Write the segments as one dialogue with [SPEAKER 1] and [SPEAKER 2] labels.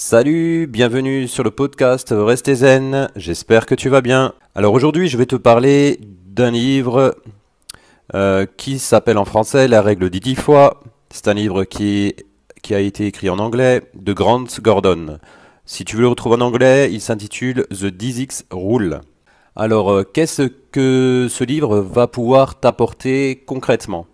[SPEAKER 1] Salut, bienvenue sur le podcast Restez Zen, j'espère que tu vas bien. Alors aujourd'hui je vais te parler d'un livre euh, qui s'appelle en français La règle des dix fois. C'est un livre qui, a été écrit en anglais de Grant Gordon. Si tu veux le retrouver en anglais, il s'intitule The 10X Rule. Alors euh, qu'est-ce que ce livre va pouvoir t'apporter concrètement?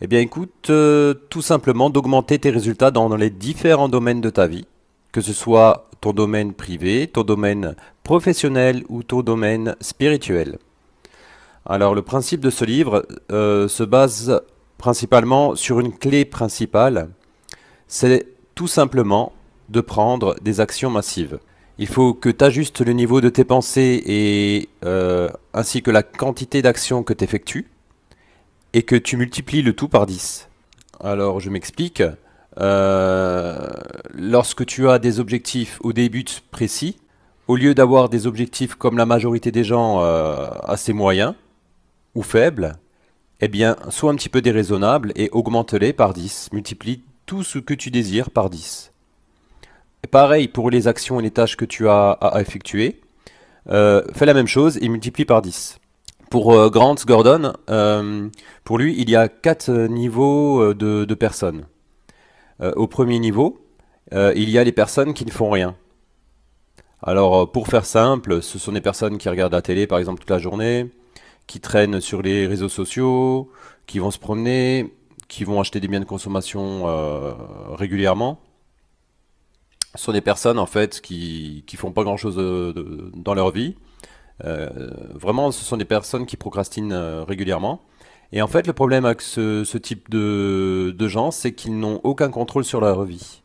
[SPEAKER 1] Eh bien écoute, euh, tout simplement d'augmenter tes résultats dans les différents domaines de ta vie que ce soit ton domaine privé, ton domaine professionnel ou ton domaine spirituel. Alors le principe de ce livre euh, se base principalement sur une clé principale, c'est tout simplement de prendre des actions massives. Il faut que tu ajustes le niveau de tes pensées et euh, ainsi que la quantité d'actions que tu effectues et que tu multiplies le tout par 10. Alors je m'explique. Euh, lorsque tu as des objectifs ou des buts précis, au lieu d'avoir des objectifs comme la majorité des gens euh, assez moyens ou faibles, eh bien, sois un petit peu déraisonnable et augmente-les par 10. Multiplie tout ce que tu désires par 10. Et pareil pour les actions et les tâches que tu as à, effectuer. Euh, fais la même chose et multiplie par 10. Pour Grant Gordon, pour lui, il y a quatre niveaux de personnes. Euh, au premier niveau, euh, il y a les personnes qui ne font rien. Alors, euh, pour faire simple, ce sont des personnes qui regardent la télé, par exemple, toute la journée, qui traînent sur les réseaux sociaux, qui vont se promener, qui vont acheter des biens de consommation régulièrement. Ce sont des personnes, en fait, qui ne font pas grand-chose dans leur vie. vraiment, ce sont des personnes qui procrastinent régulièrement. Et en fait, le problème avec ce, type de, gens, c'est qu'ils n'ont aucun contrôle sur leur vie.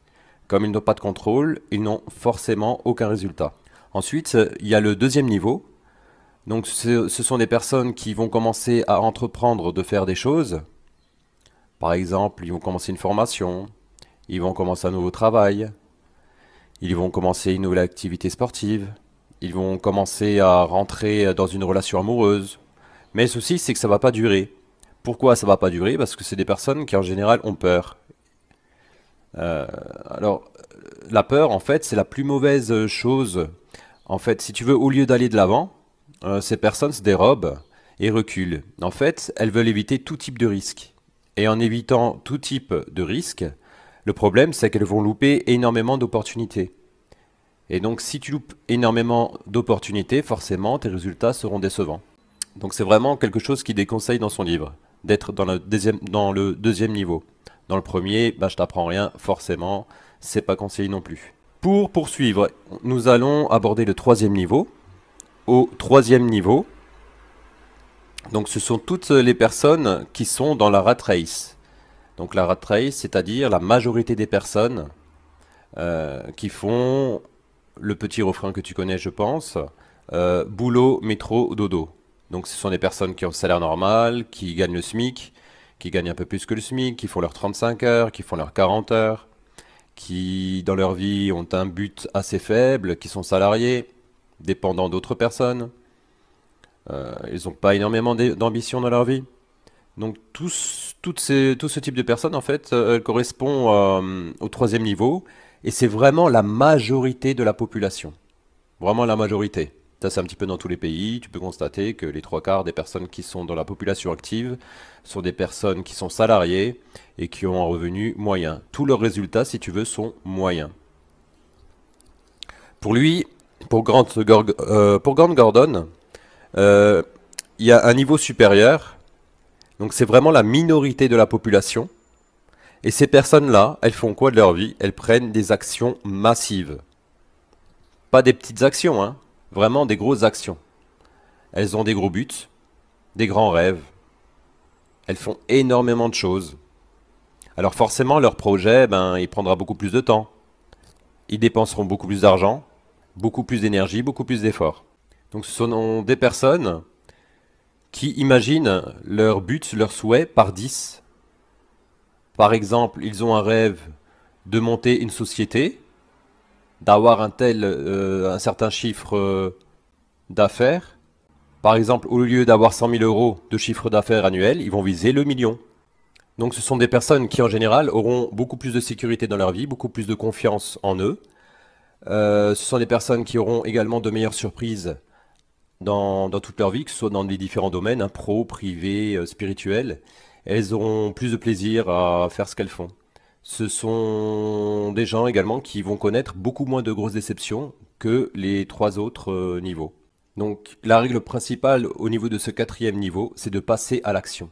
[SPEAKER 1] Comme ils n'ont pas de contrôle, ils n'ont forcément aucun résultat. Ensuite, il y a le deuxième niveau. Donc, ce, sont des personnes qui vont commencer à entreprendre de faire des choses. Par exemple, ils vont commencer une formation, ils vont commencer un nouveau travail, ils vont commencer une nouvelle activité sportive, ils vont commencer à rentrer dans une relation amoureuse. Mais le souci, c'est que ça ne va pas durer. Pourquoi ça va pas durer Parce que c'est des personnes qui en général ont peur. Euh, alors, la peur, en fait, c'est la plus mauvaise chose. En fait, si tu veux, au lieu d'aller de l'avant, euh, ces personnes se dérobent et reculent. En fait, elles veulent éviter tout type de risque. Et en évitant tout type de risque, le problème, c'est qu'elles vont louper énormément d'opportunités. Et donc, si tu loupes énormément d'opportunités, forcément, tes résultats seront décevants. Donc, c'est vraiment quelque chose qu'il déconseille dans son livre d'être dans le deuxième, dans le deuxième niveau. Dans le premier, bah, je t'apprends rien, forcément, c'est pas conseillé non plus. Pour poursuivre, nous allons aborder le troisième niveau. Au troisième niveau, donc ce sont toutes les personnes qui sont dans la rat race. Donc la rat race, c'est-à-dire la majorité des personnes euh, qui font le petit refrain que tu connais, je pense, euh, boulot, métro, dodo. Donc ce sont des personnes qui ont le salaire normal, qui gagnent le SMIC, qui gagnent un peu plus que le SMIC, qui font leurs 35 heures, qui font leurs 40 heures, qui dans leur vie ont un but assez faible, qui sont salariés, dépendants d'autres personnes. Euh, ils n'ont pas énormément d'ambition dans leur vie. Donc tout ce type de personnes, en fait, euh, correspond euh, au troisième niveau, et c'est vraiment la majorité de la population. Vraiment la majorité. Ça, c'est un petit peu dans tous les pays. Tu peux constater que les trois quarts des personnes qui sont dans la population active sont des personnes qui sont salariées et qui ont un revenu moyen. Tous leurs résultats, si tu veux, sont moyens. Pour lui, pour Grant, euh, Gordon, euh, il y a un niveau supérieur. Donc c'est vraiment la minorité de la population. Et ces personnes-là, elles font quoi de leur vie? Elles prennent des actions massives. Pas des petites actions, hein vraiment des grosses actions. Elles ont des gros buts, des grands rêves. Elles font énormément de choses. Alors forcément, leur projet, ben, il prendra beaucoup plus de temps. Ils dépenseront beaucoup plus d'argent, beaucoup plus d'énergie, beaucoup plus d'efforts. Donc ce sont des personnes qui imaginent leur but, leur souhait par 10. Par exemple, ils ont un rêve de monter une société, d'avoir un tel, euh, un certain chiffre euh, d'affaires. Par exemple, au lieu d'avoir 100 000 euros de chiffre d'affaires annuel, ils vont viser le million. Donc ce sont des personnes qui en général auront beaucoup plus de sécurité dans leur vie, beaucoup plus de confiance en eux, Euh, ce sont des personnes qui auront également de meilleures surprises dans, toute leur vie, que ce soit dans les différents domaines, hein, pro, privé, spirituel. Elles auront plus de plaisir à faire ce qu'elles font. Ce sont des gens également qui vont connaître beaucoup moins de grosses déceptions que les trois autres euh, niveaux. Donc la règle principale au niveau de ce quatrième niveau, c'est de passer à l'action.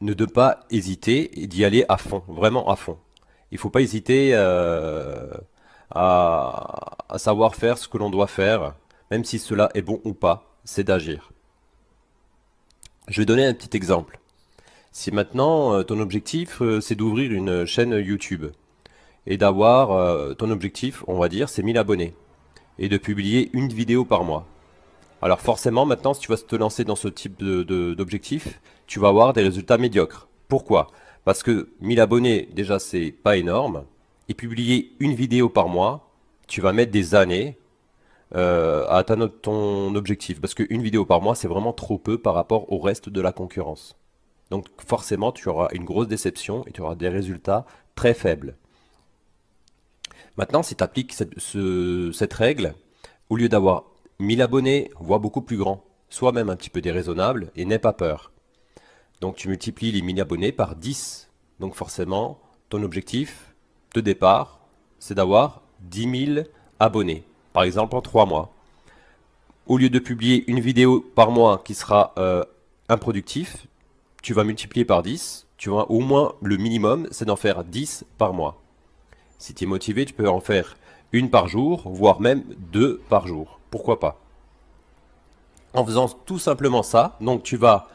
[SPEAKER 1] Ne de pas hésiter et d'y aller à fond, vraiment à fond. Il ne faut pas hésiter euh, à, à savoir faire ce que l'on doit faire, même si cela est bon ou pas, c'est d'agir. Je vais donner un petit exemple. Si maintenant euh, ton objectif euh, c'est d'ouvrir une chaîne YouTube et d'avoir ton objectif, on va dire, c'est 1000 abonnés et de publier une vidéo par mois. Alors forcément, maintenant, si tu vas te lancer dans ce type d'objectif, tu vas avoir des résultats médiocres. Pourquoi? Parce que 1000 abonnés, déjà, c'est pas énorme. Et publier une vidéo par mois, tu vas mettre des années euh, à atteindre ton objectif. Parce qu'une vidéo par mois, c'est vraiment trop peu par rapport au reste de la concurrence. Donc forcément, tu auras une grosse déception et tu auras des résultats très faibles. Maintenant, si tu appliques cette règle, au lieu d'avoir 1000 abonnés, voire beaucoup plus grand, soit même un petit peu déraisonnable, et n'aie pas peur. Donc tu multiplies les 1000 abonnés par 10. Donc forcément, ton objectif de départ, c'est d'avoir 10 000 abonnés, par exemple en 3 mois. Au lieu de publier une vidéo par mois qui sera euh, improductif, tu vas multiplier par 10. Tu vas au moins le minimum, c'est d'en faire 10 par mois. Si tu es motivé, tu peux en faire une par jour, voire même deux par jour. Pourquoi pas? En faisant tout simplement ça, donc tu vas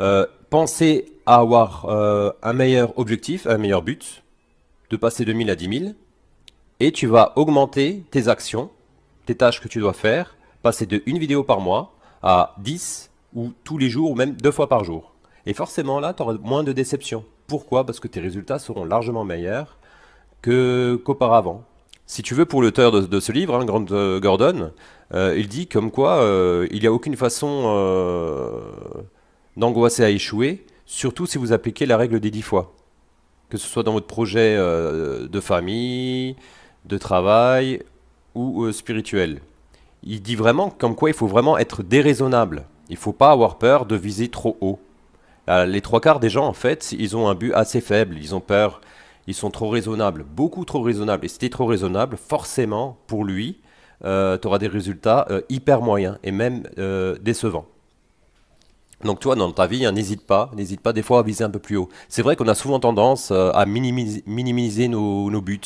[SPEAKER 1] euh, penser à avoir euh, un meilleur objectif, un meilleur but, de passer de 1000 à 10 000, et tu vas augmenter tes actions, tes tâches que tu dois faire, passer de une vidéo par mois à 10 ou tous les jours ou même deux fois par jour. Et forcément là, tu auras moins de déception. Pourquoi? Parce que tes résultats seront largement meilleurs qu'auparavant. Si tu veux, pour l'auteur de, ce livre, hein, Grant euh, Gordon, euh, il dit comme quoi euh, il n'y a aucune façon d'angoisser à échouer, surtout si vous appliquez la règle des dix fois. Que ce soit dans votre projet de famille, de travail ou spirituel. Il dit vraiment comme quoi il faut vraiment être déraisonnable. Il ne faut pas avoir peur de viser trop haut. Les trois quarts des gens, en fait, ils ont un but assez faible. Ils ont peur ils sont trop raisonnables, beaucoup trop raisonnables. Et si tu trop raisonnable, forcément, pour lui, euh, tu auras des résultats euh, hyper moyens et même euh, décevants. Donc toi, dans ta vie, hein, n'hésite pas, n'hésite pas des fois à viser un peu plus haut. C'est vrai qu'on a souvent tendance à minimiser, nos, buts.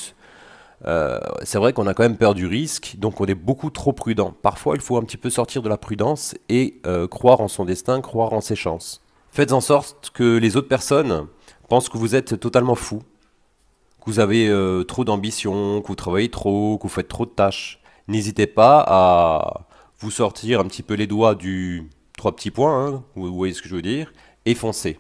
[SPEAKER 1] c'est vrai qu'on a quand même peur du risque, donc on est beaucoup trop prudent. Parfois, il faut un petit peu sortir de la prudence et croire en son destin, croire en ses chances. Faites en sorte que les autres personnes pensent que vous êtes totalement fou, que vous avez euh, trop d'ambition, que vous travaillez trop, que vous faites trop de tâches, n'hésitez pas à vous sortir un petit peu les doigts du trois petits points, hein, vous voyez ce que je veux dire, et foncez.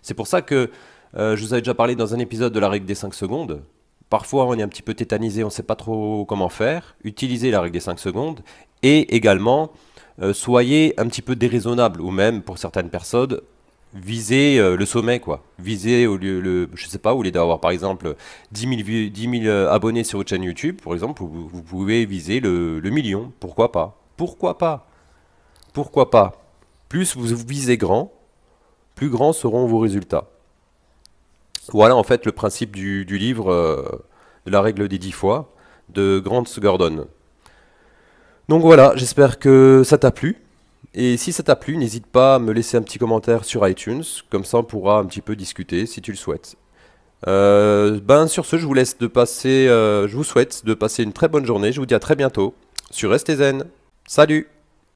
[SPEAKER 1] C'est pour ça que euh, je vous avais déjà parlé dans un épisode de la règle des 5 secondes. Parfois, on est un petit peu tétanisé, on ne sait pas trop comment faire. Utilisez la règle des 5 secondes. Et également, euh, soyez un petit peu déraisonnable, ou même pour certaines personnes, viser euh, le sommet, quoi. Viser au lieu, le, je sais pas, au lieu d'avoir par exemple 10 000, euh, abonnés sur votre chaîne YouTube, par exemple, vous, vous pouvez viser le, million. Pourquoi pas? Pourquoi pas? Pourquoi pas? Plus vous visez grand, plus grands seront vos résultats. Voilà en fait le principe du, livre euh, de la règle des 10 fois de Grant Gordon. Donc voilà, j'espère que ça t'a plu. Et si ça t'a plu, n'hésite pas à me laisser un petit commentaire sur iTunes, comme ça on pourra un petit peu discuter si tu le souhaites. Euh, ben sur ce, je vous laisse de passer, euh, je vous souhaite de passer une très bonne journée. Je vous dis à très bientôt sur Restez. Salut